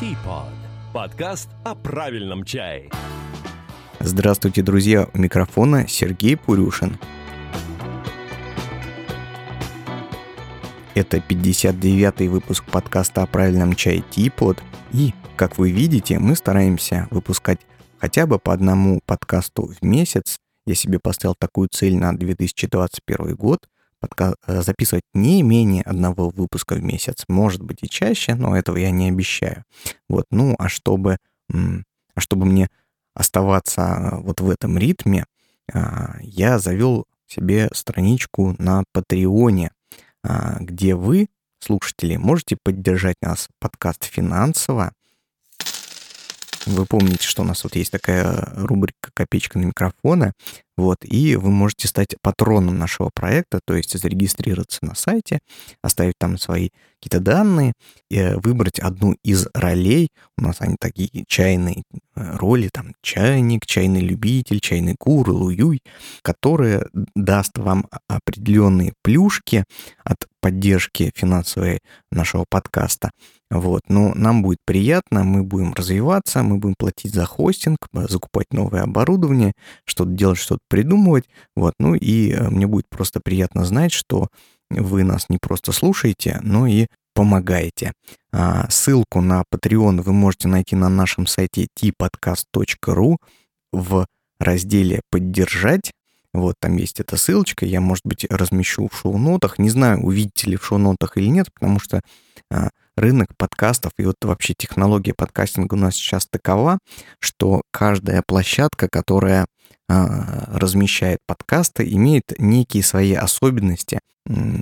Teapot. Подкаст о правильном чае. Здравствуйте, друзья! У микрофона Сергей Пурюшин. Это 59-й выпуск подкаста о правильном чае Teapot. И, как вы видите, мы стараемся выпускать хотя бы по одному подкасту в месяц. Я себе поставил такую цель на 2021 год подка- э, записывать не менее одного выпуска в месяц. Может быть и чаще, но этого я не обещаю. Вот, ну, а чтобы, а чтобы мне оставаться э, вот в этом ритме, а, я завел себе страничку на Патреоне, а, где вы, слушатели, можете поддержать нас подкаст финансово, вы помните, что у нас вот есть такая рубрика «Копеечка на микрофоны», вот, и вы можете стать патроном нашего проекта, то есть зарегистрироваться на сайте, оставить там свои какие-то данные, и выбрать одну из ролей. У нас они такие чайные э, роли, там чайник, чайный любитель, чайный кур, луюй, которые даст вам определенные плюшки от поддержки финансовой нашего подкаста. Вот, но нам будет приятно, мы будем развиваться, мы будем платить за хостинг, закупать новое оборудование, что-то делать, что-то придумывать. Вот, ну и э, мне будет просто приятно знать, что вы нас не просто слушаете, но и помогаете. А, ссылку на Patreon вы можете найти на нашем сайте tpodcast.ru в разделе «Поддержать». Вот там есть эта ссылочка, я, может быть, размещу в шоу-нотах. Не знаю, увидите ли в шоу-нотах или нет, потому что а, рынок подкастов и вот вообще технология подкастинга у нас сейчас такова, что каждая площадка, которая а, размещает подкасты, имеет некие свои особенности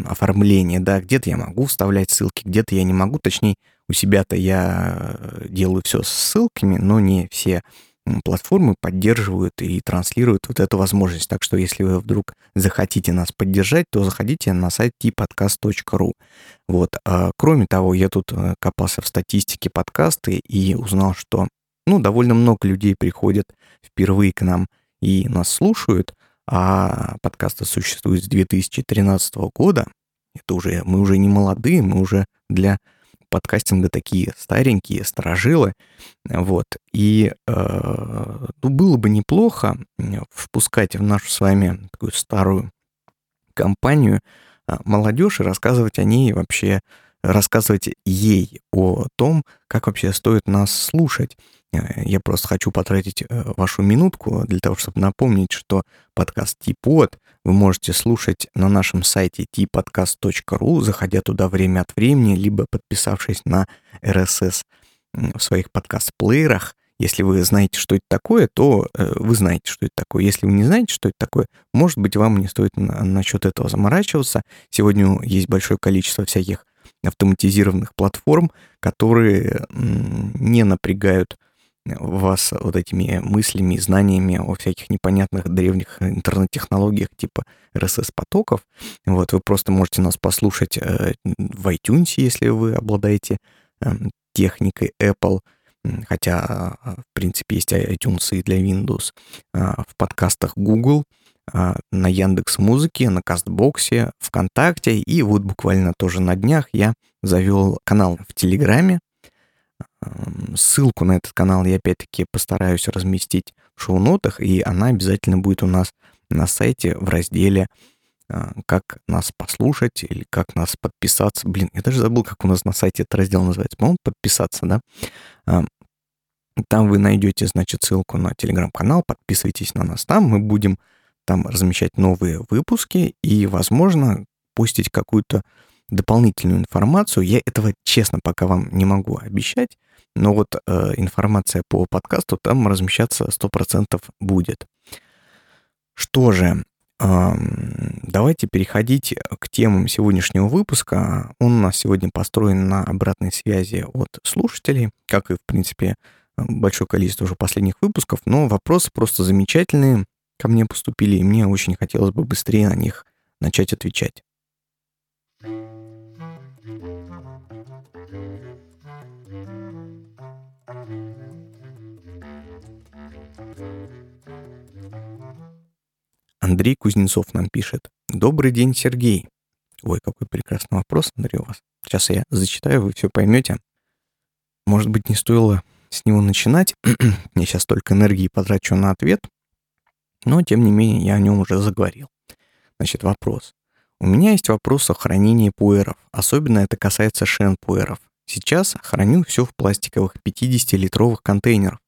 оформления, да, где-то я могу вставлять ссылки, где-то я не могу, точнее, у себя-то я э, делаю все с ссылками, но не все платформы поддерживают и транслируют вот эту возможность. Так что если вы вдруг захотите нас поддержать, то заходите на сайт tpodcast.ru. Вот. А, кроме того, я тут э, копался в статистике подкасты и узнал, что ну, довольно много людей приходят впервые к нам и нас слушают, а подкасты существуют с 2013 года. Это уже, мы уже не молодые, мы уже для подкастинга такие старенькие, сторожилы. Вот. И э, ну, было бы неплохо впускать в нашу с вами такую старую компанию э, молодежь и рассказывать о ней вообще, рассказывать ей о том, как вообще стоит нас слушать. Э, я просто хочу потратить э, вашу минутку для того, чтобы напомнить, что подкаст Типод вы можете слушать на нашем сайте tpodcast.ru, заходя туда время от времени, либо подписавшись на RSS в своих подкаст-плеерах. Если вы знаете, что это такое, то э, вы знаете, что это такое. Если вы не знаете, что это такое, может быть, вам не стоит на, насчет этого заморачиваться. Сегодня есть большое количество всяких автоматизированных платформ, которые не напрягают вас вот этими мыслями знаниями о всяких непонятных древних интернет-технологиях типа RSS-потоков. Вот, вы просто можете нас послушать э, в iTunes, если вы обладаете э, техникой Apple, хотя, э, в принципе, есть iTunes и для Windows, э, в подкастах Google, на Яндекс Музыке, на Кастбоксе, ВКонтакте, и вот буквально тоже на днях я завел канал в Телеграме, Ссылку на этот канал я опять-таки постараюсь разместить в шоу-нотах, и она обязательно будет у нас на сайте в разделе а, «Как нас послушать» или «Как нас подписаться». Блин, я даже забыл, как у нас на сайте этот раздел называется. По-моему, «Подписаться», да? А, там вы найдете, значит, ссылку на телеграм-канал, подписывайтесь на нас там, мы будем там размещать новые выпуски и, возможно, постить какую-то дополнительную информацию. Я этого, честно, пока вам не могу обещать, но вот э, информация по подкасту там размещаться 100% будет. Что же, э, давайте переходить к темам сегодняшнего выпуска. Он у нас сегодня построен на обратной связи от слушателей, как и, в принципе, большое количество уже последних выпусков, но вопросы просто замечательные ко мне поступили, и мне очень хотелось бы быстрее на них начать отвечать. Андрей Кузнецов нам пишет. Добрый день, Сергей. Ой, какой прекрасный вопрос, Андрей, у вас. Сейчас я зачитаю, вы все поймете. может быть, не стоило с него начинать. я сейчас только энергии потрачу на ответ. Но, тем не менее, я о нем уже заговорил. Значит, вопрос. У меня есть вопрос о хранении пуэров. Особенно это касается шен-пуэров. Сейчас храню все в пластиковых 50-литровых контейнерах.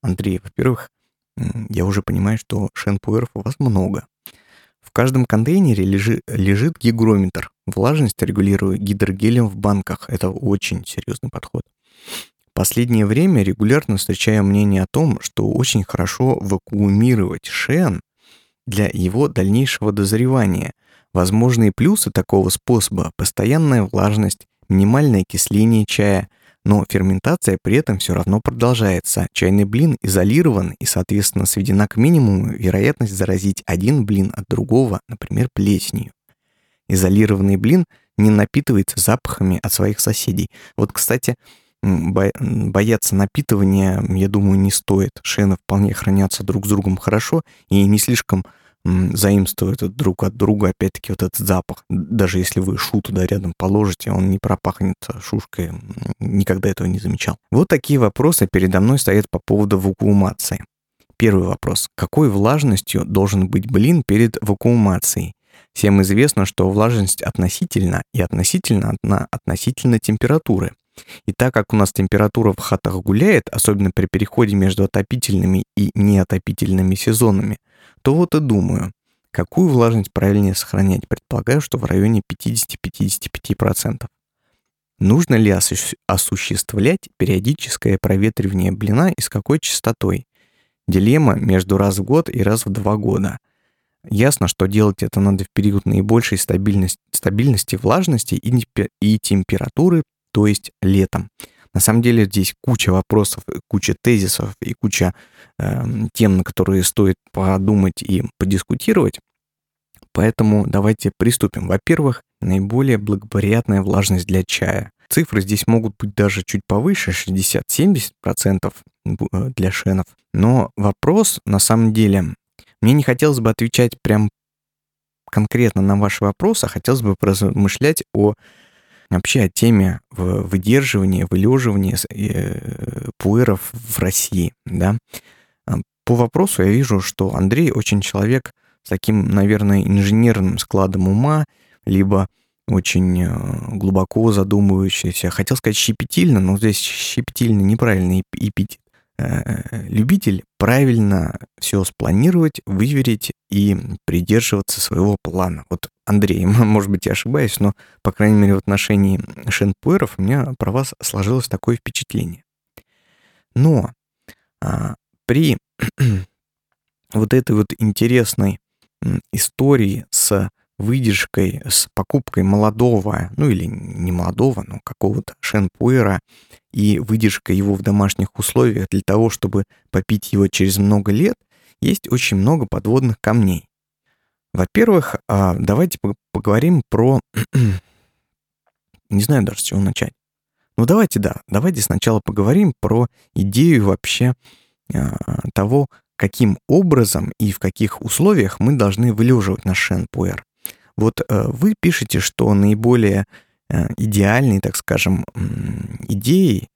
Андрей, во-первых, я уже понимаю, что шен-пуэров у вас много. В каждом контейнере лежи, лежит гигрометр. Влажность регулирую гидрогелем в банках. Это очень серьезный подход. Последнее время регулярно встречаю мнение о том, что очень хорошо вакуумировать шен для его дальнейшего дозревания. Возможные плюсы такого способа – постоянная влажность, минимальное окисление чая, но ферментация при этом все равно продолжается. Чайный блин изолирован и, соответственно, сведена к минимуму вероятность заразить один блин от другого, например, плесенью. Изолированный блин не напитывается запахами от своих соседей. Вот, кстати, бояться напитывания, я думаю, не стоит. Шены вполне хранятся друг с другом хорошо и не слишком заимствуют друг от друга, опять-таки, вот этот запах. Даже если вы шу туда рядом положите, он не пропахнет шушкой. Никогда этого не замечал. Вот такие вопросы передо мной стоят по поводу вакуумации. Первый вопрос. Какой влажностью должен быть блин перед вакуумацией? Всем известно, что влажность относительно и относительно одна относительно температуры. И так как у нас температура в хатах гуляет, особенно при переходе между отопительными и неотопительными сезонами, то вот и думаю, какую влажность правильнее сохранять. Предполагаю, что в районе 50-55%. Нужно ли осу- осуществлять периодическое проветривание блина и с какой частотой? Дилемма между раз в год и раз в два года. Ясно, что делать это надо в период наибольшей стабильности, стабильности влажности и, и температуры то есть летом. На самом деле здесь куча вопросов, куча тезисов и куча э, тем, на которые стоит подумать и подискутировать. Поэтому давайте приступим. Во-первых, наиболее благоприятная влажность для чая. Цифры здесь могут быть даже чуть повыше, 60-70% э, для шенов. Но вопрос, на самом деле, мне не хотелось бы отвечать прям конкретно на ваши вопросы, а хотелось бы размышлять о вообще о теме выдерживания, вылеживания э, пуэров в России. Да? А, по вопросу я вижу, что Андрей очень человек с таким, наверное, инженерным складом ума, либо очень э, глубоко задумывающийся. Хотел сказать щепетильно, но здесь щепетильно неправильный эпитет. Э, любитель правильно все спланировать, выверить и придерживаться своего плана. Вот Андрей, может быть, я ошибаюсь, но, по крайней мере, в отношении шенпуэров у меня про вас сложилось такое впечатление. Но а, при вот этой вот интересной истории с выдержкой, с покупкой молодого, ну или не молодого, но какого-то шенпуэра и выдержкой его в домашних условиях для того, чтобы попить его через много лет, есть очень много подводных камней. Во-первых, а, давайте поговорим про... Не знаю даже, с чего начать. Ну давайте, да, давайте сначала поговорим про идею вообще а, того, каким образом и в каких условиях мы должны вылеживать наш шенпуэр. Вот э, вы пишете, что наиболее э, идеальной, так скажем, идеей,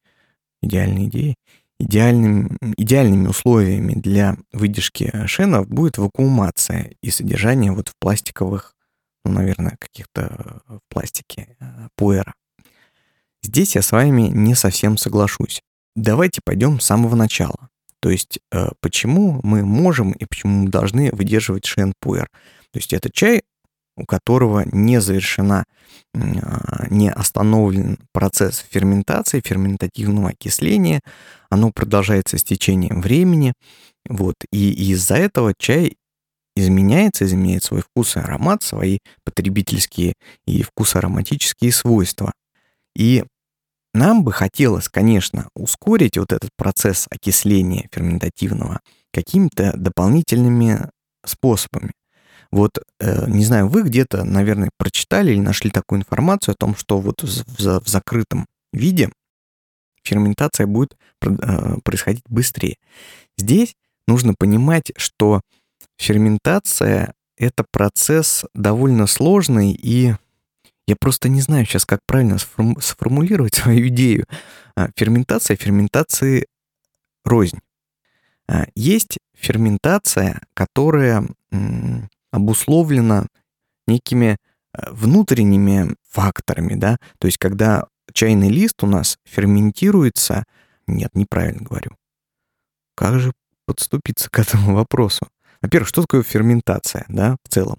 идеальной идеей, идеальным, идеальными условиями для выдержки шенов будет вакуумация и содержание вот в пластиковых, ну, наверное, каких-то в пластике э, пуэра. Здесь я с вами не совсем соглашусь. Давайте пойдем с самого начала. То есть, почему мы можем и почему мы должны выдерживать шен пуэр. То есть, это чай у которого не завершена, а, не остановлен процесс ферментации, ферментативного окисления, оно продолжается с течением времени, вот, и из-за этого чай изменяется, изменяет свой вкус и аромат, свои потребительские и вкусоароматические свойства. И нам бы хотелось, конечно, ускорить вот этот процесс окисления ферментативного какими-то дополнительными способами. Вот, э, не знаю, вы где-то, наверное, прочитали или нашли такую информацию о том, что вот в, в, закрытом виде ферментация будет э, происходить быстрее. Здесь нужно понимать, что ферментация — это процесс довольно сложный и Я просто не знаю сейчас, как правильно сформу- сформулировать свою идею. А, ферментация ферментации рознь. А, есть ферментация, которая обусловлена некими а, внутренними факторами, да, то есть когда чайный лист у нас ферментируется, нет, неправильно говорю. Как же подступиться к этому вопросу? Во-первых, что такое ферментация, да, в целом?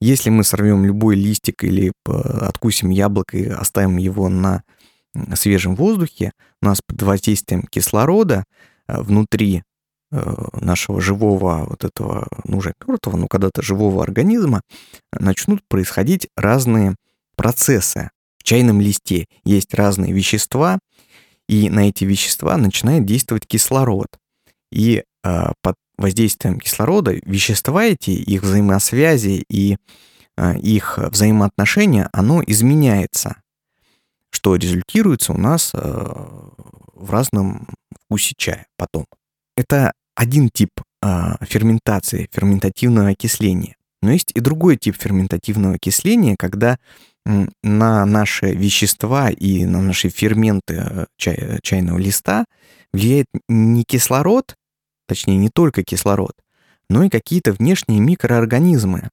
Если мы сорвем любой листик или откусим яблоко и оставим его на свежем воздухе, у нас под воздействием кислорода э, внутри э, нашего живого вот этого, ну уже мертвого, но когда-то живого организма начнут происходить разные процессы. В чайном листе есть разные вещества, и на эти вещества начинает действовать кислород. И э, под воздействием кислорода вещества эти, их взаимосвязи и э, их взаимоотношения, оно изменяется, что результируется у нас э, в разном вкусе чая потом. Это один тип э, ферментации, ферментативного окисления. Но есть и другой тип ферментативного окисления, когда на наши вещества и на наши ферменты э, чай, чайного листа влияет не кислород, точнее не только кислород, но и какие-то внешние микроорганизмы,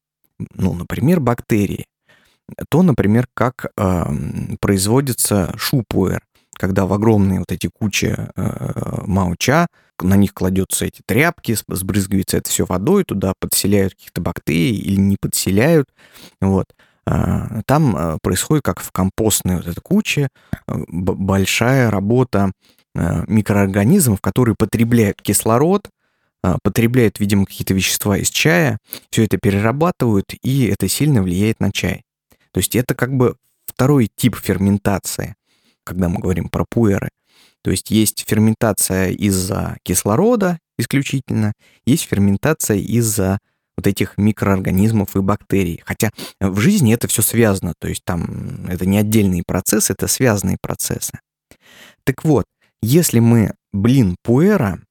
ну, например, бактерии. То, например, как э, производится шупуэр, когда в огромные вот эти кучи э, мауча, на них кладется эти тряпки, сбрызгивается это все водой, туда подселяют каких-то бактерий или не подселяют, вот. Э, там э, происходит, как в компостной вот этой куче, э, большая работа микроорганизмов, которые потребляют кислород, потребляют, видимо, какие-то вещества из чая, все это перерабатывают, и это сильно влияет на чай. То есть это как бы второй тип ферментации, когда мы говорим про пуэры. То есть есть ферментация из-за кислорода исключительно, есть ферментация из-за вот этих микроорганизмов и бактерий. Хотя в жизни это все связано, то есть там это не отдельные процессы, это связанные процессы. Так вот, если мы, блин, пуэра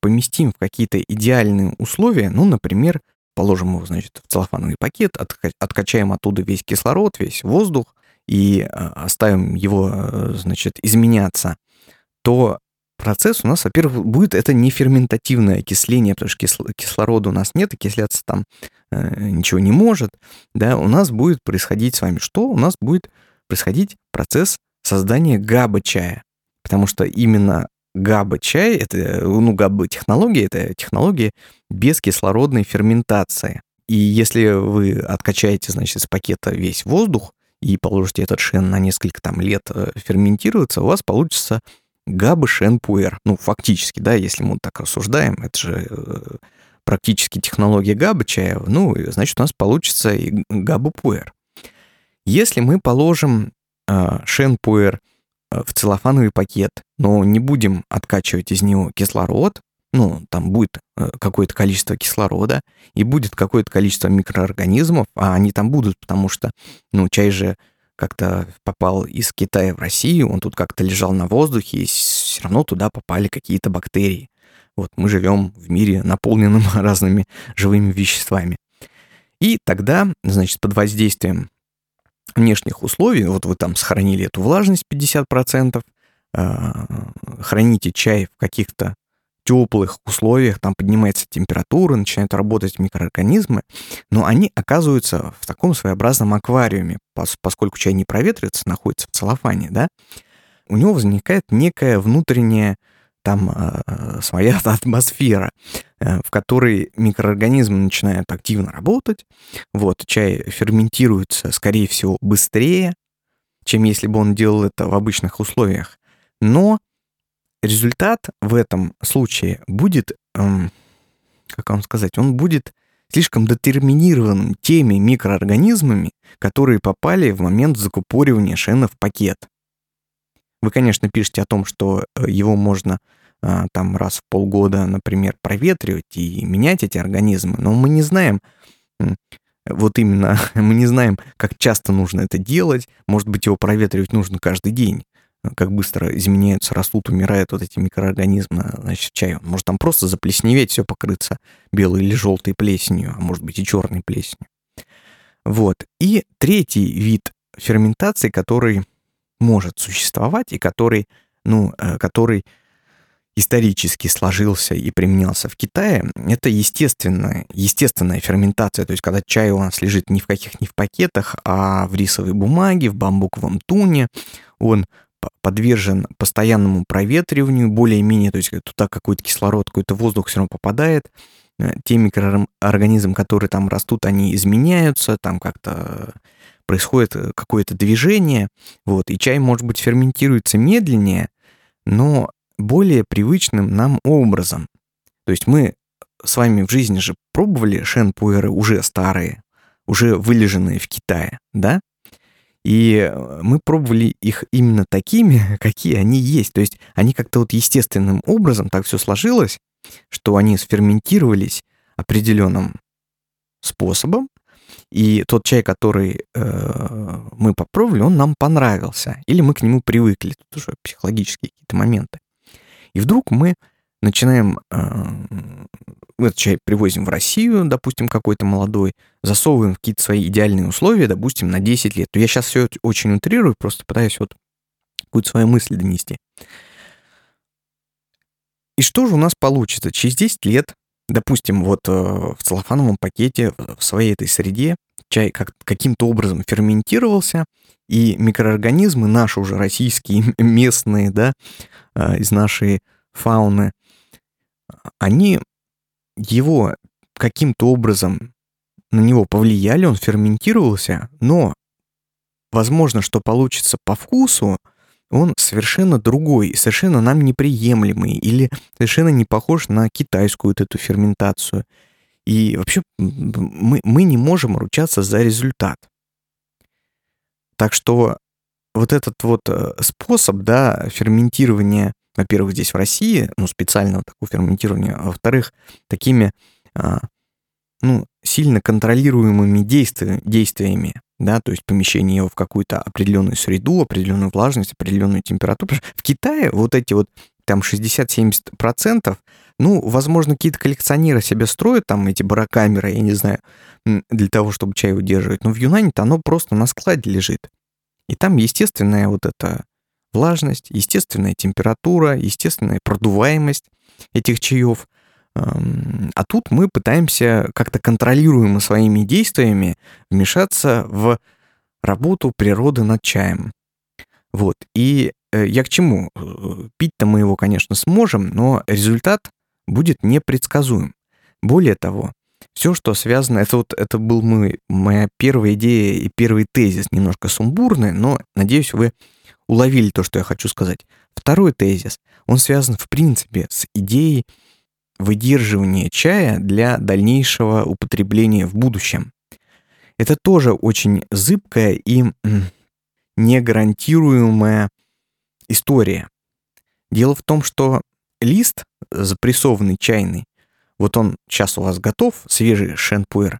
поместим в какие-то идеальные условия, ну, например, положим его, значит, в целлофановый пакет, откачаем оттуда весь кислород, весь воздух и а, оставим его, э, значит, изменяться, то процесс у нас, во-первых, будет это не ферментативное окисление, потому что кислорода у нас нет, окисляться там э, ничего не может, да, у нас будет происходить с вами что? У нас будет происходить процесс создания габа-чая, потому что именно габа-чай, это, ну, габа-технология, это технология бескислородной ферментации. И если вы откачаете, значит, из пакета весь воздух и положите этот шен на несколько там лет э, ферментироваться, у вас получится Габа Шенпуэр. Ну, фактически, да, если мы так рассуждаем, это же э, практически технология Габа чая, ну, значит, у нас получится и Габа Пуэр. Если мы положим э, Шенпуэр э, в целлофановый пакет, но не будем откачивать из него кислород, ну, там будет э, какое-то количество кислорода и будет какое-то количество микроорганизмов, а они там будут, потому что, ну, чай же как-то попал из Китая в Россию, он тут как-то лежал на воздухе, и все равно туда попали какие-то бактерии. Вот мы живем в мире, наполненном разными живыми веществами. И тогда, значит, под воздействием внешних условий, вот вы там сохранили эту влажность 50%, а, храните чай в каких-то теплых условиях, там поднимается температура, начинают работать микроорганизмы, но они оказываются в таком своеобразном аквариуме, поскольку чай не проветривается, находится в целлофане, да, у него возникает некая внутренняя там э, своя атмосфера, э, в которой микроорганизмы начинают активно работать. Вот, чай ферментируется, скорее всего, быстрее, чем если бы он делал это в обычных условиях. Но результат в этом случае будет, эм, как вам сказать, он будет слишком детерминирован теми микроорганизмами, которые попали в момент закупоривания шена в пакет. Вы, конечно, пишете о том, что э, его можно э, там раз в полгода, например, проветривать и менять эти организмы, но мы не знаем, вот именно, мы не знаем, как часто нужно это делать. Может быть, его проветривать нужно каждый день как быстро изменяются, растут, умирают вот эти микроорганизмы, значит, чай. Может там просто заплесневеть, все покрыться белой или желтой плесенью, а может быть и черной плесенью. Вот. И третий вид ферментации, который может существовать и который, ну, э, который исторически сложился и применялся в Китае, это естественная, естественная ферментация. То есть, когда чай у нас лежит не в каких ни в пакетах, а в рисовой бумаге, в бамбуковом туне, он подвержен постоянному проветриванию более-менее, то есть туда какой-то кислород, какой-то воздух все равно попадает, э, те микроорганизмы, которые там растут, они изменяются, там как-то происходит э, какое-то движение, вот, и чай, может быть, ферментируется медленнее, но более привычным нам образом. То есть мы с вами в жизни же пробовали шенпуэры уже старые, уже вылеженные в Китае, да? И э, мы пробовали их именно такими, какие они есть. То есть они как-то вот естественным образом так все сложилось, что они сферментировались определенным способом, и тот чай, который э, мы попробовали, он нам понравился. Или мы к нему привыкли. Тут уже психологические какие-то моменты. И вдруг мы начинаем э, этот чай привозим в Россию, допустим, какой-то молодой, засовываем в какие-то свои идеальные условия, допустим, на 10 лет. Я сейчас все очень утрирую, просто пытаюсь вот какую-то свою мысль донести. И что же у нас получится? Через 10 лет, допустим, вот э, в целлофановом пакете, в своей этой среде, чай как, каким-то образом ферментировался, и микроорганизмы наши уже российские, местные, да, э, из нашей фауны, они его каким-то образом на него повлияли, он ферментировался, но возможно, что получится по вкусу, он совершенно другой, совершенно нам неприемлемый или совершенно не похож на китайскую вот эту ферментацию. И вообще мы, мы не можем ручаться за результат. Так что вот этот вот э, способ, да, ферментирования во-первых, здесь в России, ну, специального такого ферментирования, а во-вторых, такими, а, ну, сильно контролируемыми действия, действиями, да, то есть помещение его в какую-то определенную среду, определенную влажность, определенную температуру. В Китае вот эти вот там 60-70%, ну, возможно, какие-то коллекционеры себе строят там эти барокамеры, я не знаю, для того, чтобы чай удерживать, но в Юнане-то оно просто на складе лежит. И там естественная вот эта влажность, естественная температура, естественная продуваемость этих чаев. А тут мы пытаемся как-то контролируемо своими действиями вмешаться в работу природы над чаем. Вот. И э, я к чему? Э, пить-то мы его, конечно, сможем, но результат будет непредсказуем. Более того, все, что связано, это вот это был мой, моя первая идея и первый тезис, немножко сумбурный, но надеюсь, вы уловили то, что я хочу сказать. Второй тезис, он связан в принципе с идеей выдерживания чая для дальнейшего употребления в будущем. Это тоже очень зыбкая и негарантируемая история. Дело в том, что лист запрессованный чайный, вот он сейчас у вас готов, свежий шенпуэр,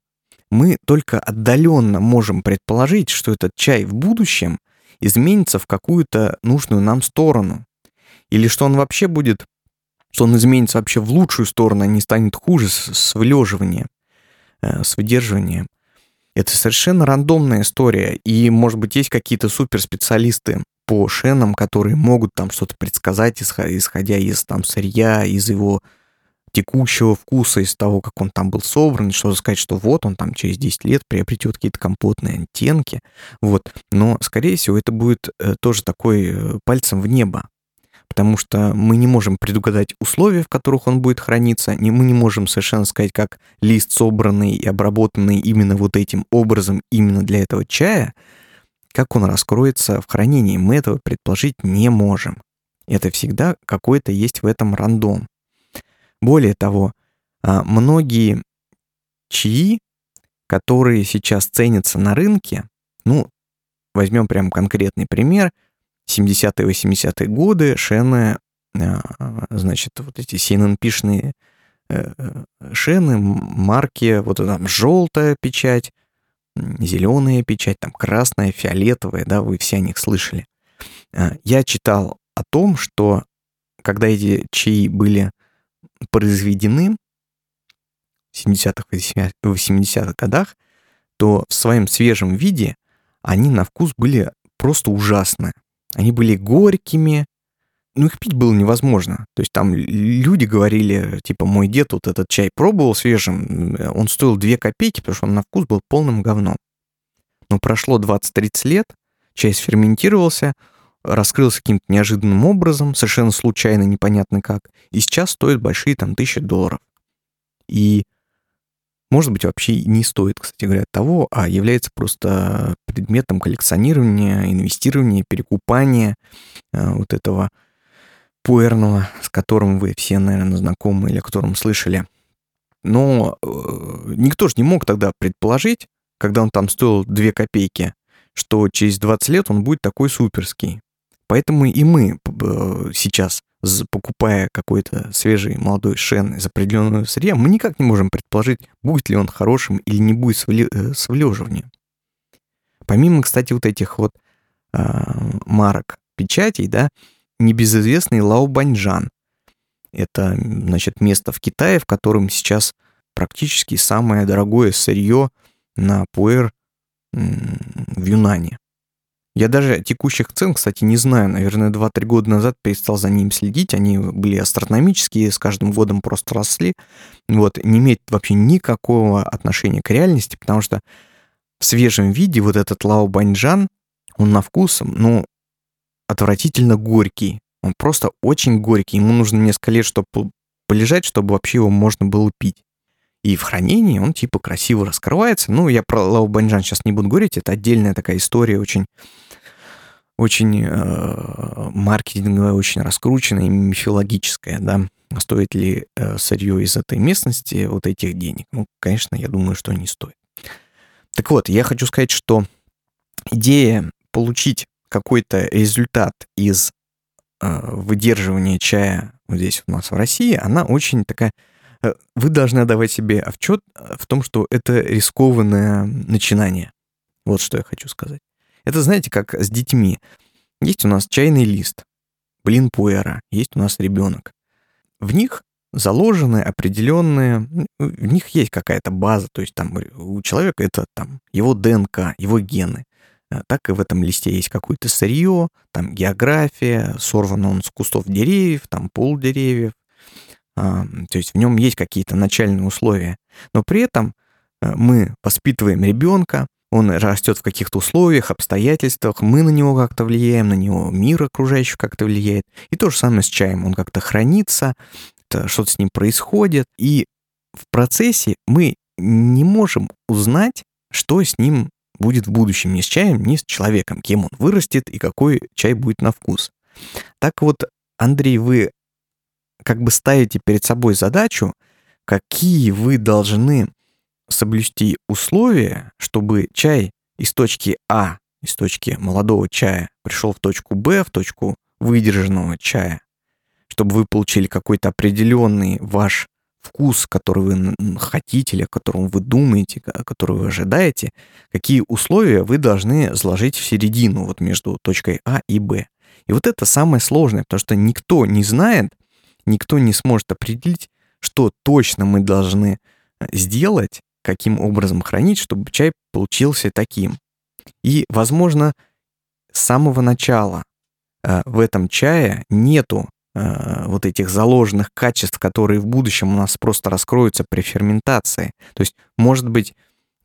мы только отдаленно можем предположить, что этот чай в будущем – изменится в какую-то нужную нам сторону. Или что он вообще будет, что он изменится вообще в лучшую сторону, а не станет хуже с, с вылеживанием, э, с выдерживанием. Это совершенно рандомная история, и, может быть, есть какие-то суперспециалисты по шенам, которые могут там что-то предсказать, исходя из там сырья, из его текущего вкуса, из того, как он там был собран, что сказать, что вот он там через 10 лет приобретет какие-то компотные оттенки, вот. Но, скорее всего, это будет э, тоже такой э, пальцем в небо, потому что мы не можем предугадать условия, в которых он будет храниться, не, мы не можем совершенно сказать, как лист собранный и обработанный именно вот этим образом, именно для этого чая, как он раскроется в хранении, мы этого предположить не можем. Это всегда какой-то есть в этом рандом. Более того, а, многие чаи, которые сейчас ценятся на рынке, ну, возьмем прям конкретный пример, 70-е, 80-е годы шены, а, значит, вот эти CNNP-шные э, э, шены, марки, вот там желтая печать, зеленая печать, там красная, фиолетовая, да, вы все о них слышали. А, я читал о том, что когда эти чаи были произведены в 70-х, 80-х годах, то в своем свежем виде они на вкус были просто ужасные. Они были горькими, ну, их пить было невозможно. То есть там люди говорили, типа, мой дед вот этот чай пробовал свежим, он стоил 2 копейки, потому что он на вкус был полным говном. Но прошло 20-30 лет, чай сферментировался, раскрылся каким-то неожиданным образом, совершенно случайно, непонятно как, и сейчас стоит большие там тысячи долларов. И может быть, вообще не стоит, кстати говоря, того, а является просто предметом коллекционирования, инвестирования, перекупания э, вот этого пуэрного, с которым вы все, наверное, знакомы или о котором слышали. Но э, никто же не мог тогда предположить, когда он там стоил 2 копейки, что через 20 лет он будет такой суперский. Поэтому и мы сейчас, покупая какой-то свежий молодой шен из определенного сырья, мы никак не можем предположить, будет ли он хорошим или не будет с э. Помимо, кстати, вот этих вот э, марок печатей, да, небезызвестный Лао Баньжан. Это, значит, место в Китае, в котором сейчас практически самое дорогое сырье на пуэр в Юнане. Я даже текущих цен, кстати, не знаю. Наверное, 2-3 года назад перестал за ним следить. Они были астрономические, с каждым годом просто росли. Вот, не имеет вообще никакого отношения к реальности, потому что в свежем виде вот этот Лао Баньжан, он на вкус, ну, отвратительно горький. Он просто очень горький. Ему нужно несколько лет, чтобы полежать, чтобы вообще его можно было пить. И в хранении он типа красиво раскрывается. Ну, я про Лао Баньжан сейчас не буду говорить, это отдельная такая история, очень очень э, маркетинговая, очень раскрученная и мифологическая, да. Стоит ли э, сырье из этой местности вот этих денег? Ну, конечно, я думаю, что не стоит. Так вот, я хочу сказать, что идея получить какой-то результат из э, выдерживания чая вот здесь у нас в России, она очень такая вы должны отдавать себе отчет э, в том, что это рискованное начинание. Вот что я хочу сказать. Это, знаете, как с детьми. Есть у нас чайный лист, блин пуэра, есть у нас ребенок. В них заложены определенные, в них есть какая-то база, то есть там у человека это там его ДНК, его гены. Э, так и в этом листе есть какое-то сырье, там география, сорвано он с кустов деревьев, там пол деревьев, то есть в нем есть какие-то начальные условия. Но при этом э, мы воспитываем ребенка, он растет в каких-то условиях, обстоятельствах, мы на него как-то влияем, на него мир окружающий как-то влияет. И то же самое с чаем. Он как-то хранится, что-то с ним происходит. И в процессе мы не можем узнать, что с ним будет в будущем ни с чаем, ни с человеком, кем он вырастет и какой чай будет на вкус. Так вот, Андрей, вы как бы ставите перед собой задачу, какие вы должны соблюсти условия, чтобы чай из точки А, из точки молодого чая, пришел в точку Б, в точку выдержанного чая, чтобы вы получили какой-то определенный ваш вкус, который вы хотите или о котором вы думаете, который вы ожидаете, какие условия вы должны заложить в середину, вот между точкой А и Б. И вот это самое сложное, потому что никто не знает, никто не сможет определить, что точно мы должны э, сделать, каким образом хранить, чтобы чай получился таким. И, возможно, с самого начала э, в этом чае нету э, вот этих заложенных качеств, которые в будущем у нас просто раскроются при ферментации. То есть, может быть,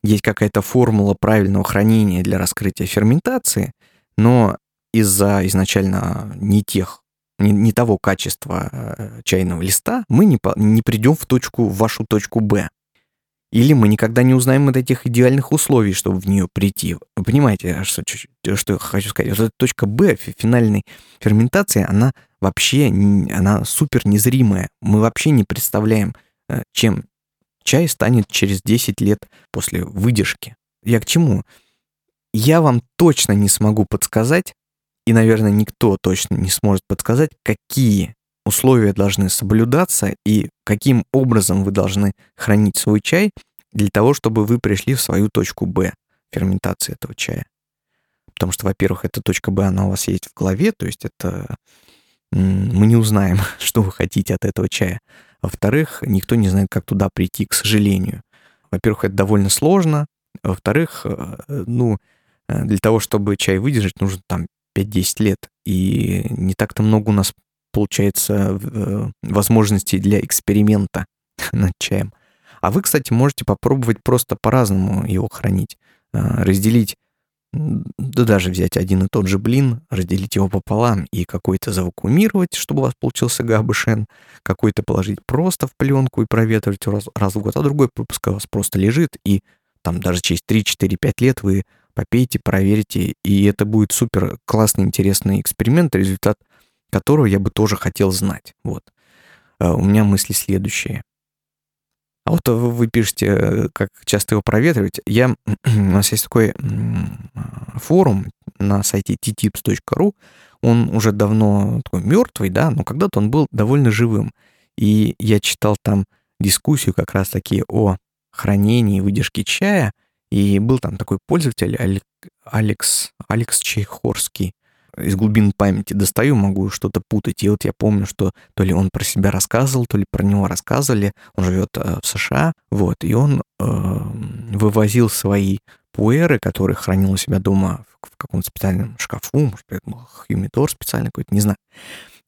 есть какая-то формула правильного хранения для раскрытия ферментации, но из-за изначально не тех не, не того качества э, чайного листа, мы не, не придем в точку, в вашу точку Б. Или мы никогда не узнаем от этих идеальных условий, чтобы в нее прийти. Вы понимаете, что, что я хочу сказать? Вот эта точка Б финальной ферментации, она вообще она супер незримая. Мы вообще не представляем, э, чем чай станет через 10 лет после выдержки. Я к чему? Я вам точно не смогу подсказать, и, наверное, никто точно не сможет подсказать, какие условия должны соблюдаться и каким образом вы должны хранить свой чай для того, чтобы вы пришли в свою точку Б ферментации этого чая. Потому что, во-первых, эта точка Б, она у вас есть в голове, то есть это мы не узнаем, что вы хотите от этого чая. Во-вторых, никто не знает, как туда прийти, к сожалению. Во-первых, это довольно сложно. Во-вторых, э, ну, Э, для того, чтобы чай выдержать, нужно там 5-10 лет. И не так-то много у нас получается э, возможностей для эксперимента над чаем. А вы, кстати, можете попробовать просто по-разному его хранить. Э, разделить, да даже взять один и тот же блин, разделить его пополам и какой-то завакуумировать, чтобы у вас получился габышен, какой-то положить просто в пленку и проветривать раз, раз в год, а другой пускай у вас просто лежит, и там даже через 3-4-5 лет вы попейте, проверьте, и это будет супер классный, интересный эксперимент, результат которого я бы тоже хотел знать. Вот. А у меня мысли следующие. А вот вы пишете, э, как часто его проветривать. Я, у нас есть такой форум на сайте ttips.ru. Он уже давно такой мертвый, да, но когда-то он был довольно живым. И я читал там дискуссию как раз-таки о хранении и выдержке чая. И был там такой пользователь Алекс, Алекс Чайхорский из глубин памяти достаю, могу что-то путать. И вот я помню, что то ли он про себя рассказывал, то ли про него рассказывали. Он живет э, в США, вот, и он э, вывозил свои пуэры, которые хранил у себя дома в, каком-то специальном шкафу, может, это был хьюмидор специальный какой-то, не знаю.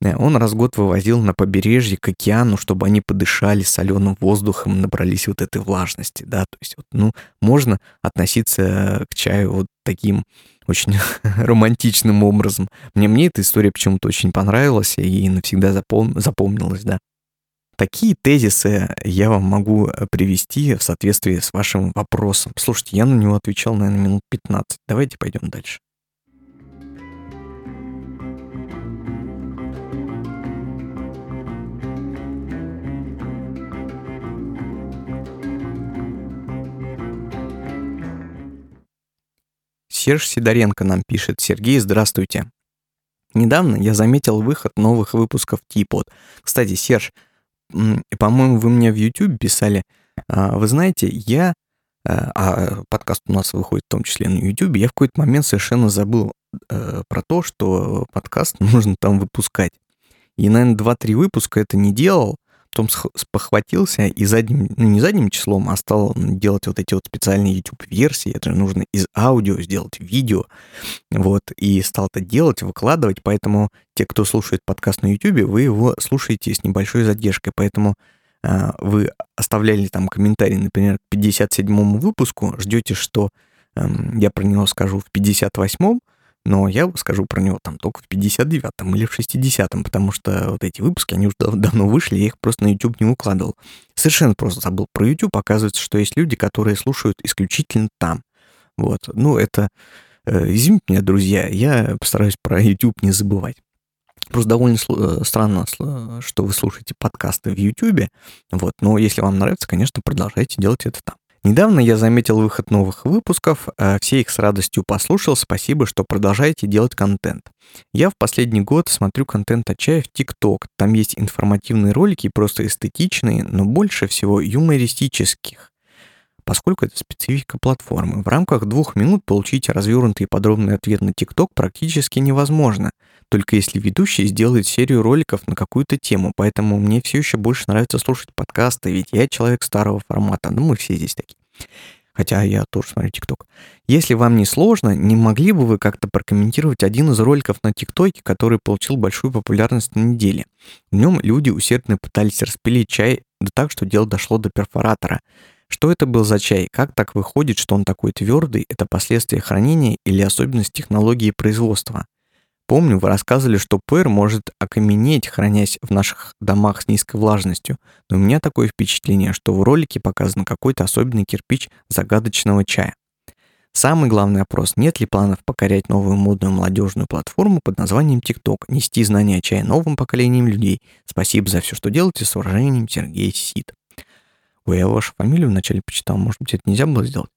Э, он раз в год вывозил на побережье к океану, чтобы они подышали соленым воздухом, набрались вот этой влажности, да, то есть вот, ну, можно относиться к чаю вот таким очень романтичным образом. Мне, мне эта история почему-то очень понравилась и навсегда запом... запомнилась, да. Такие тезисы я вам могу э, привести в соответствии с вашим вопросом. Слушайте, я на него отвечал, наверное, минут 15. Давайте пойдем дальше. Серж Сидоренко нам пишет. Сергей, здравствуйте. Недавно я заметил выход новых выпусков Типот. Кстати, Серж, по-моему, вы мне в YouTube писали. А, вы знаете, я... А, а подкаст у нас выходит в том числе на YouTube. Я в какой-то момент совершенно забыл э, про то, что подкаст нужно там выпускать. И, наверное, 2-3 выпуска это не делал потом спохватился и задним, ну не задним числом, а стал делать вот эти вот специальные YouTube-версии. Это же нужно из аудио сделать видео. Вот, и стал это делать, выкладывать, поэтому те, кто слушает подкаст на YouTube, вы его слушаете с небольшой задержкой, поэтому э, вы оставляли там комментарий, например, к 57-му выпуску, ждете, что э, я про него скажу в 58-м, но я скажу про него там только в 59-м или в 60-м, потому что вот эти выпуски, они уже дав- давно вышли, я их просто на YouTube не выкладывал. Совершенно просто забыл про YouTube. Оказывается, что есть люди, которые слушают исключительно там. Вот. Ну, это... Э, извините меня, друзья, я постараюсь про YouTube не забывать. Просто довольно э, странно, что вы слушаете подкасты в YouTube. Вот. Но если вам нравится, конечно, продолжайте делать это там. Недавно я заметил выход новых выпусков, а все их с радостью послушал, спасибо, что продолжаете делать контент. Я в последний год смотрю контент от чая в ТикТок, там есть информативные ролики, просто эстетичные, но больше всего юмористических поскольку это специфика платформы. В рамках двух минут получить развернутый и подробный ответ на ТикТок практически невозможно, только если ведущий сделает серию роликов на какую-то тему, поэтому мне все еще больше нравится слушать подкасты, ведь я человек старого формата, ну мы все здесь такие. Хотя я тоже смотрю ТикТок. Если вам не сложно, не могли бы вы как-то прокомментировать один из роликов на ТикТоке, который получил большую популярность на неделе? В нем люди усердно пытались распилить чай, да так, что дело дошло до перфоратора. Что это был за чай? Как так выходит, что он такой твердый? Это последствия хранения или особенность технологии производства? Помню, вы рассказывали, что пэр может окаменеть, хранясь в наших домах с низкой влажностью, но у меня такое впечатление, что в ролике показан какой-то особенный кирпич загадочного чая. Самый главный опрос – нет ли планов покорять новую модную молодежную платформу под названием TikTok, нести знания о чае новым поколениям людей. Спасибо за все, что делаете, с уважением, Сергей Сид. Ой, я вашу фамилию вначале почитал, может быть, это нельзя было сделать.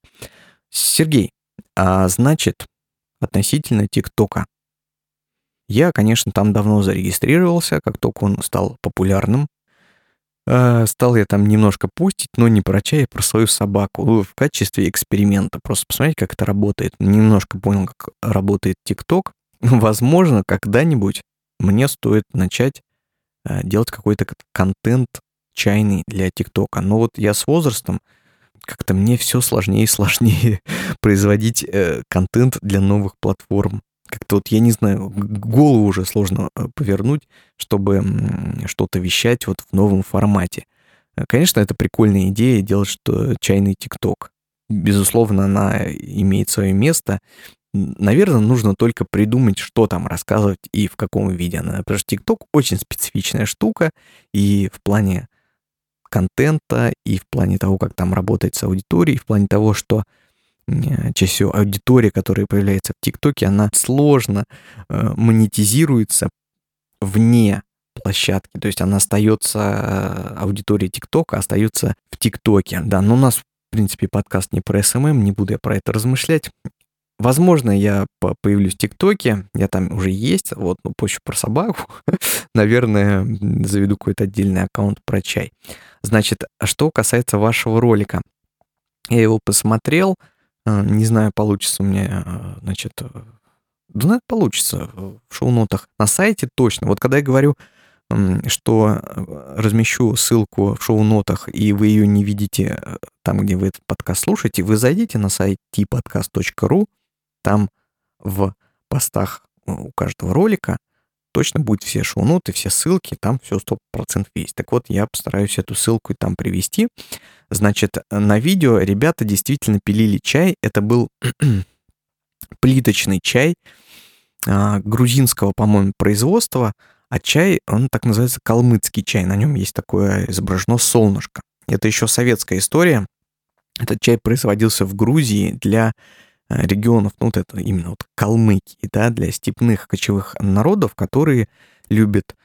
Сергей, а значит, относительно ТикТока. Я, конечно, там давно зарегистрировался, как только он стал популярным. А, стал я там немножко пустить, но не про чай, а про свою собаку ну, в качестве эксперимента. Просто посмотреть, как это работает. Немножко понял, как работает ТикТок. Возможно, когда-нибудь мне стоит начать а, делать какой-то контент чайный для ТикТока. Но вот я с возрастом как-то мне все сложнее и сложнее производить э, контент для новых платформ. Как-то вот, я не знаю, голову уже сложно э, повернуть, чтобы что-то вещать вот в новом формате. Э, конечно, это прикольная идея делать что чайный ТикТок. Безусловно, она имеет свое место. Наверное, нужно только придумать, что там рассказывать и в каком виде она. Потому что ТикТок очень специфичная штука, и в плане контента, и в плане того, как там работает с аудиторией, и в плане того, что э, чаще всего аудитория, которая появляется в ТикТоке, она сложно э, монетизируется вне площадки. То есть она остается, э, аудитория ТикТока остается в ТикТоке. Да, но у нас, в принципе, подкаст не про СММ, не буду я про это размышлять. Возможно, я появлюсь в ТикТоке, я там уже есть, вот, но позже про собаку. Наверное, заведу какой-то отдельный аккаунт про чай. Значит, что касается вашего ролика. Я его посмотрел, э, не знаю, получится у меня, э, значит, да, наверное, получится в шоу-нотах. На сайте точно. Вот когда я говорю, что э, размещу ссылку в шоу-нотах, и вы ее не видите там, где вы этот подкаст слушаете, вы зайдите на сайт tpodcast.ru, там в постах у каждого ролика точно будет все шоу-ноты, все ссылки, там все 100% есть. Так вот, я постараюсь эту ссылку и там привести. Значит, на видео ребята действительно пилили чай. Это был плиточный чай а, грузинского, по-моему, производства, а чай, он так называется калмыцкий чай. На нем есть такое изображено солнышко. Это еще советская история. Этот чай производился в Грузии для Э, регионов, ну вот это именно вот Калмыкии, да, для степных кочевых народов, которые любят,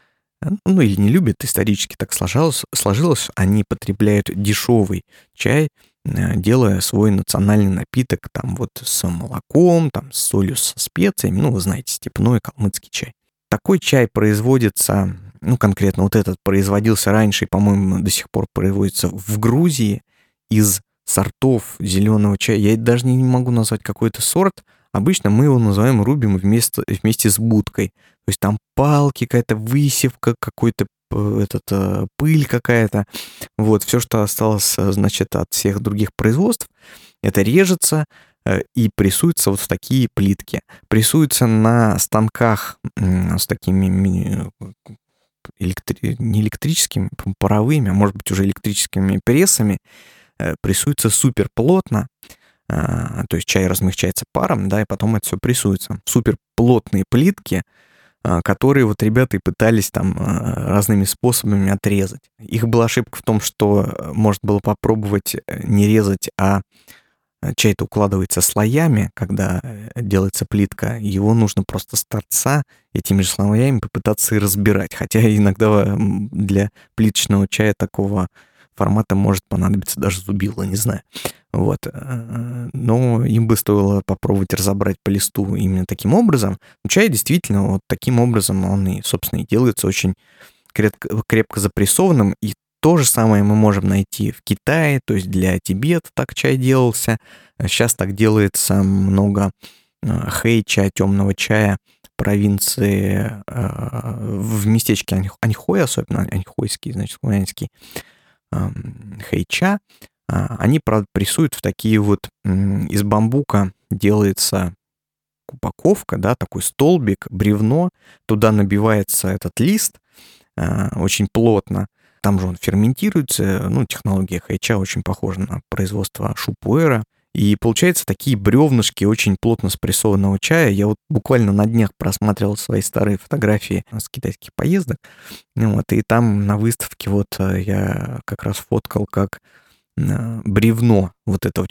ну или не любят, исторически так сложилось, сложилось они потребляют дешевый чай, э, делая свой национальный напиток там вот с молоком, там с солью, со специями, ну вы знаете, степной калмыцкий чай. Такой чай производится, ну конкретно вот этот производился раньше и, по-моему, до сих пор производится в Грузии из сортов зеленого чая. Я даже не могу назвать какой-то сорт. Обычно мы его называем рубим вместе, вместе с будкой. То есть там палки, какая-то высевка, какой-то этот, э, пыль какая-то. Вот, все, что осталось, э, значит, от всех других производств, это режется э, и прессуется вот в такие плитки. Прессуется на станках с такими электри... не электрическими, паровыми, а может быть уже электрическими прессами, Э, прессуется супер плотно, то есть чай размягчается паром, да, и потом это все прессуется. Супер плотные плитки, которые вот ребята и пытались там а, разными способами отрезать. Их была ошибка в том, что э, можно было попробовать э, не резать, а чай-то укладывается слоями, когда делается плитка, его нужно просто с торца этими же слоями попытаться и разбирать. Хотя иногда для плиточного чая такого формата может понадобиться даже зубило, не знаю. Вот. Э, но им бы стоило попробовать разобрать по листу именно таким образом. Но чай действительно вот таким образом он и, собственно, и делается очень крепко, крепко запрессованным. И то же самое мы можем найти в Китае, то есть для Тибета так чай делался. Сейчас так делается много э, хэй-чая, темного чая провинции, э, в местечке Аньхой, особенно Аньхойский, значит, Хуаньский, хейча, а, они, прессуют в такие вот из бамбука делается упаковка, да, такой столбик, бревно, туда набивается этот лист а, очень плотно, там же он ферментируется, ну, технология хайча очень похожа на производство шупуэра, и получается такие бревнышки очень плотно спрессованного чая. Я вот буквально на днях просматривал свои старые фотографии с китайских поездок. Вот, и там на выставке вот э, я как раз фоткал, как э, бревно вот этого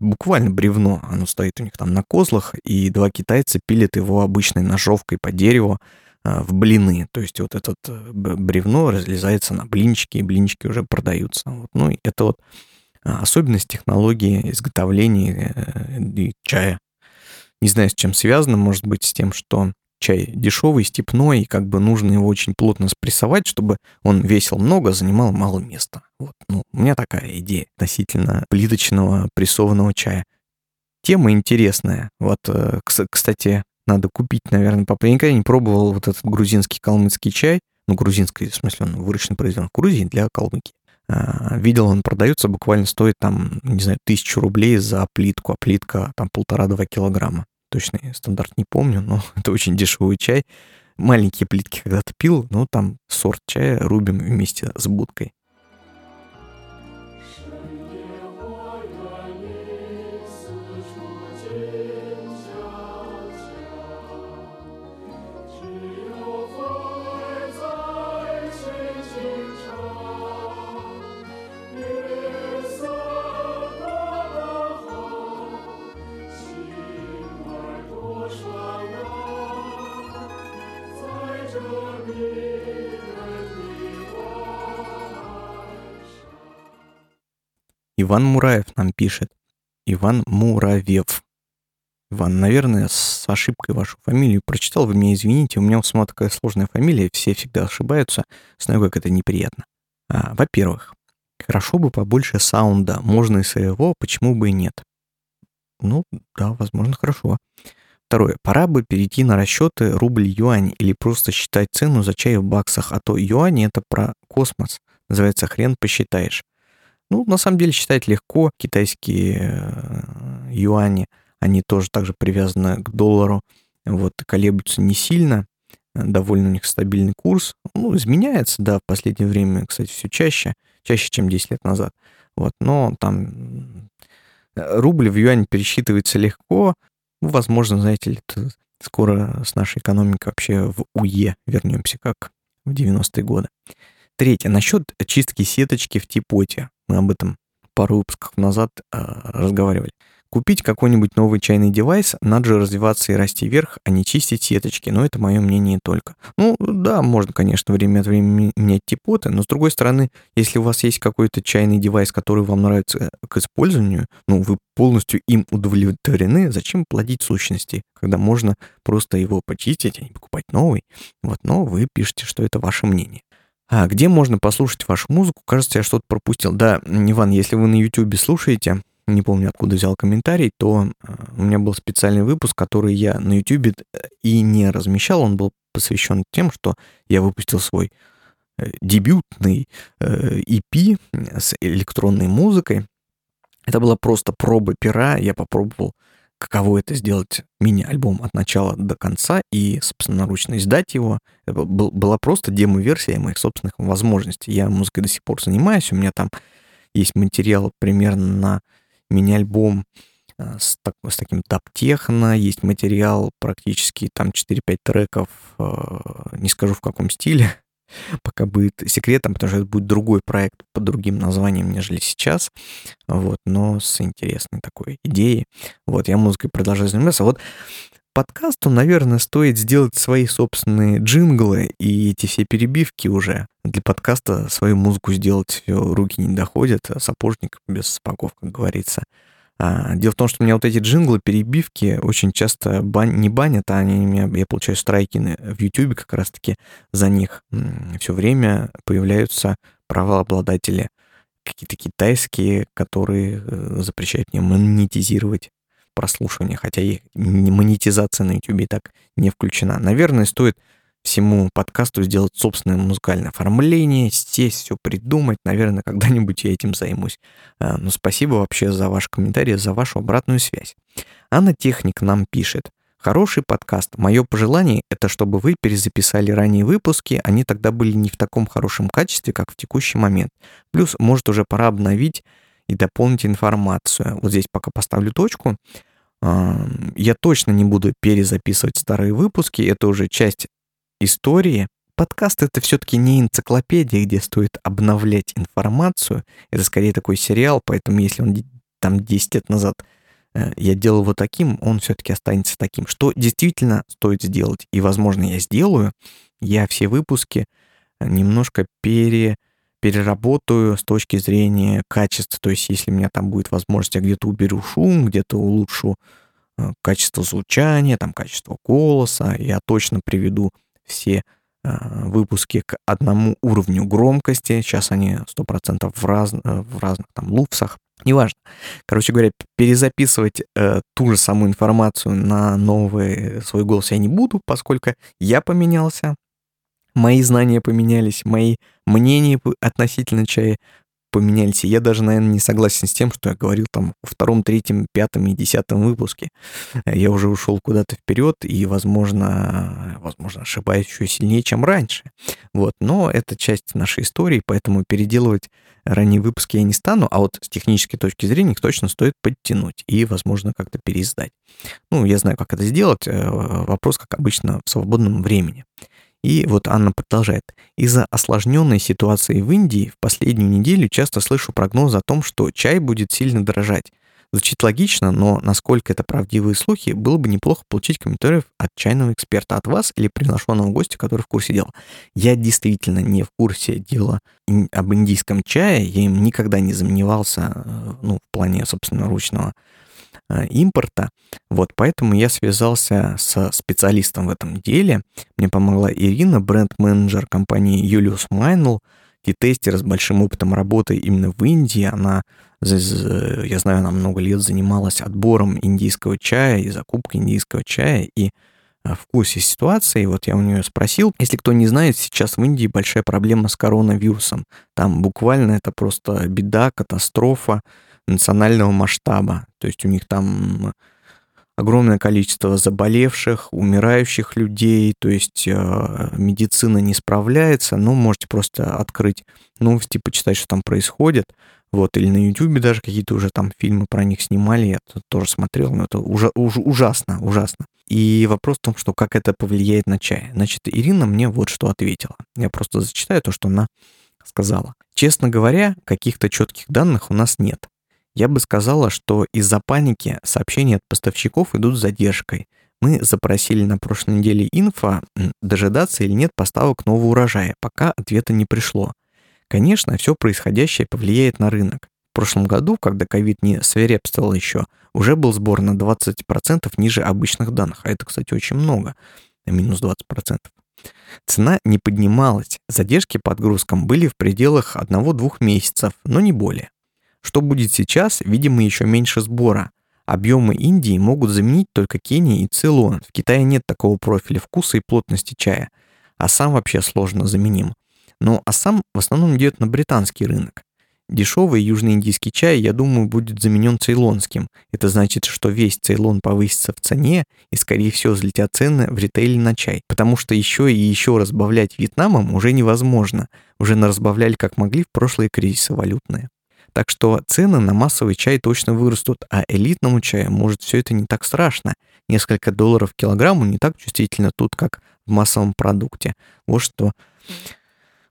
буквально бревно, оно стоит у них там на козлах, и два китайца пилят его обычной ножовкой по дереву э, в блины. То есть вот этот бревно разлезается на блинчики, и блинчики уже продаются. Вот. Ну, это вот особенность технологии изготовления э, чая. Не знаю, с чем связано, может быть, с тем, что чай дешевый, степной, и как бы нужно его очень плотно спрессовать, чтобы он весил много, занимал мало места. Вот, ну, у меня такая идея относительно плиточного прессованного чая. Тема интересная. Вот, э, кстати, надо купить, наверное, папа. Я никогда не пробовал вот этот грузинский калмыцкий чай. Ну, грузинский, в смысле, он выращен, произведен в Грузии для Калмыкии. А, видел, он продается, буквально стоит там, не знаю, тысячу рублей за плитку, а плитка там полтора-два килограмма. Точный стандарт не помню, но это очень дешевый чай. Маленькие плитки когда-то пил, но там сорт чая рубим вместе с будкой. Иван Мураев нам пишет. Иван Муравев. Иван, наверное, с ошибкой вашу фамилию прочитал. Вы меня извините, у меня у самого такая сложная фамилия, все всегда ошибаются. Знаю, как это неприятно. А, во-первых, хорошо бы побольше саунда, можно и своего, почему бы и нет. Ну, да, возможно, хорошо. Второе. Пора бы перейти на расчеты рубль-юань или просто считать цену за чай в баксах, а то юань это про космос. Называется хрен посчитаешь. Ну, на самом деле считать легко. Китайские э, юани, они тоже также привязаны к доллару. Вот, колеблются не сильно. Довольно у них стабильный курс. Ну, изменяется, да, в последнее время, кстати, все чаще. Чаще, чем 10 лет назад. Вот, но там э, рубль в юань пересчитывается легко. Ну, возможно, знаете ли, скоро с нашей экономикой вообще в УЕ вернемся, как в 90-е годы. Третье. Насчет чистки сеточки в типоте. Мы об этом пару выпусков назад э, разговаривали. Купить какой-нибудь новый чайный девайс, надо же развиваться и расти вверх, а не чистить сеточки, но это мое мнение только. Ну, да, можно, конечно, время от времени менять типоты, но с другой стороны, если у вас есть какой-то чайный девайс, который вам нравится э, к использованию, ну, вы полностью им удовлетворены, зачем плодить сущности, когда можно просто его почистить, а не покупать новый? Вот, но вы пишете, что это ваше мнение. А где можно послушать вашу музыку? Кажется, я что-то пропустил. Да, Иван, если вы на YouTube слушаете, не помню, откуда взял комментарий, то э, у меня был специальный выпуск, который я на YouTube э, и не размещал. Он был посвящен тем, что я выпустил свой э, дебютный EP с электронной музыкой. Это была просто проба пера. Я попробовал каково это сделать мини-альбом от начала до конца и собственноручно издать его. Был, была просто демо-версия моих собственных возможностей. Я музыкой до сих пор занимаюсь, у меня там есть материал примерно на мини-альбом э, с, так, с таким тап-техно, есть материал практически там 4-5 треков, э, не скажу в каком стиле, пока будет секретом, потому что это будет другой проект под другим названием, нежели сейчас, вот, но с интересной такой идеей. Вот, я музыкой продолжаю заниматься. Вот подкасту, наверное, стоит сделать свои собственные джинглы и эти все перебивки уже. Для подкаста свою музыку сделать руки не доходят, а сапожник без сапогов, как говорится. А, дело в том, что у меня вот эти джинглы, перебивки очень часто бан... не банят, а они меня, я получаю страйки в YouTube как раз-таки за них. Все время появляются правообладатели какие-то китайские, которые э, запрещают мне монетизировать прослушивание, хотя и монетизация на YouTube и так не включена. Наверное, стоит всему подкасту сделать собственное музыкальное оформление, сесть, все придумать. Наверное, когда-нибудь я этим займусь. А, но спасибо вообще за ваш комментарий, за вашу обратную связь. Анна Техник нам пишет. Хороший подкаст. Мое пожелание — это чтобы вы перезаписали ранние выпуски, они тогда были не в таком хорошем качестве, как в текущий момент. Плюс, может, уже пора обновить и дополнить информацию. Вот здесь пока поставлю точку. Я точно не буду перезаписывать старые выпуски, это уже часть истории. Подкаст — это все-таки не энциклопедия, где стоит обновлять информацию. Это скорее такой сериал, поэтому если он там 10 лет назад э, я делал его таким, он все-таки останется таким. Что действительно стоит сделать, и, возможно, я сделаю, я все выпуски немножко пере, переработаю с точки зрения качества. То есть, если у меня там будет возможность, я где-то уберу шум, где-то улучшу э, качество звучания, там качество голоса, я точно приведу все а, выпуски к одному уровню громкости. Сейчас они 100% в, раз, э, в разных там лупсах. Неважно. Короче говоря, перезаписывать э, ту же самую информацию на новый свой голос я не буду, поскольку я поменялся, мои знания поменялись, мои мнения относительно чая поменялись. И я даже, наверное, не согласен с тем, что я говорил там во втором, третьем, пятом и десятом выпуске. Я уже ушел куда-то вперед и, возможно, возможно, ошибаюсь еще сильнее, чем раньше. Вот. Но это часть нашей истории, поэтому переделывать ранние выпуски я не стану, а вот с технической точки зрения их точно стоит подтянуть и, возможно, как-то переиздать. Ну, я знаю, как это сделать. Э, вопрос, как обычно, в свободном времени. И вот Анна продолжает. Из-за осложненной ситуации в Индии в последнюю неделю часто слышу прогнозы о том, что чай будет сильно дорожать. Звучит логично, но насколько это правдивые слухи, было бы неплохо получить комментариев от чайного эксперта, от вас или приглашенного гостя, который в курсе дела. Я действительно не в курсе дела об индийском чае, я им никогда не занимался, э, ну, в плане, собственно, ручного импорта. Вот поэтому я связался со специалистом в этом деле. Мне помогла Ирина, бренд-менеджер компании Julius Майнл, тестер с большим опытом работы именно в Индии. Она, я знаю, она много лет занималась отбором индийского чая и закупкой индийского чая, и э, в курсе ситуации. Вот я у нее спросил, если кто не знает, сейчас в Индии большая проблема с коронавирусом. Там буквально это просто беда, катастрофа национального масштаба. То есть у них там огромное количество заболевших, умирающих людей, то есть э, медицина не справляется, ну, можете просто открыть новости, почитать, что там происходит, вот, или на YouTube даже какие-то уже там фильмы про них снимали, я тоже смотрел, но это ужа- уж, ужасно, ужасно. И вопрос в том, что как это повлияет на чай. Значит, Ирина мне вот что ответила. Я просто зачитаю то, что она сказала. Честно говоря, каких-то четких данных у нас нет. Я бы сказала, что из-за паники сообщения от поставщиков идут с задержкой. Мы запросили на прошлой неделе инфо, дожидаться или нет поставок нового урожая, пока ответа не пришло. Конечно, все происходящее повлияет на рынок. В прошлом году, когда ковид не свирепствовал еще, уже был сбор на 20% ниже обычных данных, а это, кстати, очень много, минус 20%. Цена не поднималась, задержки по отгрузкам были в пределах 1-2 месяцев, но не более. Что будет сейчас, видимо, еще меньше сбора. Объемы Индии могут заменить только Кения и Цейлон. В Китае нет такого профиля вкуса и плотности чая. А сам вообще сложно заменим. Но Ассам в основном идет на британский рынок. Дешевый южноиндийский чай, я думаю, будет заменен цейлонским. Это значит, что весь Цейлон повысится в цене и, скорее всего, взлетят цены в ритейле на чай. Потому что еще и еще разбавлять Вьетнамом уже невозможно. Уже наразбавляли как могли в прошлые кризисы валютные. Так что цены на массовый чай точно вырастут, а элитному чаю может все это не так страшно. Несколько долларов в килограмму не так чувствительно тут, как в массовом продукте. Вот что,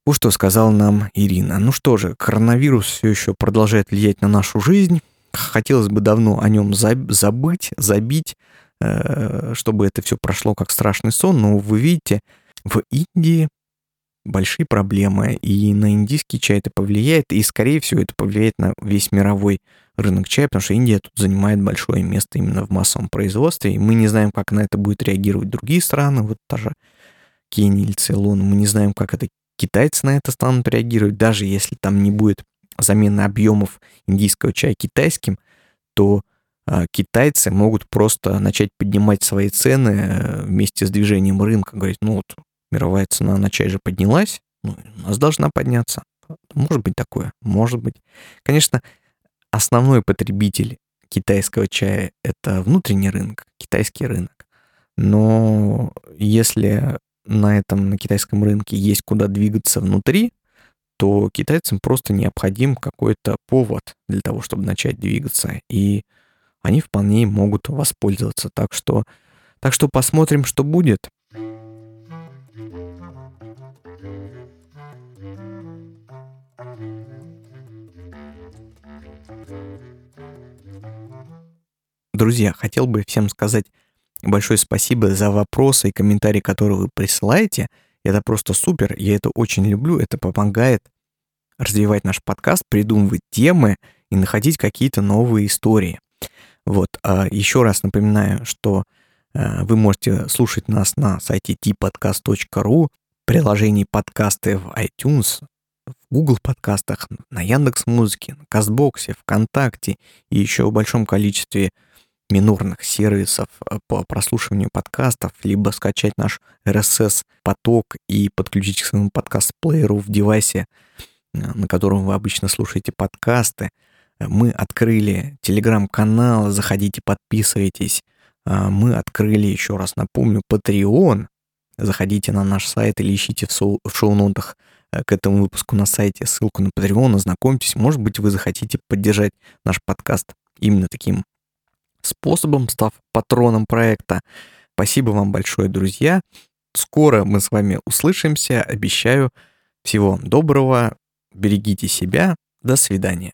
вот что сказала нам Ирина. Ну что же, коронавирус все еще продолжает влиять на нашу жизнь. Хотелось бы давно о нем забыть, забить, э, чтобы это все прошло как страшный сон, но вы видите, в Индии большие проблемы, и на индийский чай это повлияет, и, скорее всего, это повлияет на весь мировой рынок чая, потому что Индия тут занимает большое место именно в массовом производстве, и мы не знаем, как на это будут реагировать другие страны, вот та же Кения или Цейлон, мы не знаем, как это китайцы на это станут реагировать, даже если там не будет замены объемов индийского чая китайским, то а, китайцы могут просто начать поднимать свои цены э, вместе с движением рынка, говорить, ну вот мировая цена на чай же поднялась, ну, у нас должна подняться. Может быть такое, может быть. Конечно, основной потребитель китайского чая — это внутренний рынок, китайский рынок. Но если на этом, на китайском рынке есть куда двигаться внутри, то китайцам просто необходим какой-то повод для того, чтобы начать двигаться. И они вполне могут воспользоваться. Так что, так что посмотрим, что будет. Друзья, хотел бы всем сказать большое спасибо за вопросы и комментарии, которые вы присылаете. Это просто супер, я это очень люблю, это помогает развивать наш подкаст, придумывать темы и находить какие-то новые истории. Вот, а еще раз напоминаю, что э, вы можете слушать нас на сайте tpodcast.ru, приложении подкасты в iTunes, в Google подкастах, на Яндекс Музыке, на Кастбоксе, ВКонтакте и еще в большом количестве минорных сервисов э, по прослушиванию подкастов, либо скачать наш RSS-поток и подключить к своему подкаст-плееру в девайсе на котором вы обычно слушаете подкасты. Мы открыли телеграм-канал, заходите, подписывайтесь. Мы открыли, еще раз напомню, Patreon. Заходите на наш сайт или ищите в шоу-нотах к этому выпуску на сайте ссылку на Patreon, ознакомьтесь. Может быть, вы захотите поддержать наш подкаст именно таким способом, став патроном проекта. Спасибо вам большое, друзья. Скоро мы с вами услышимся, обещаю. Всего вам доброго, берегите себя, до свидания.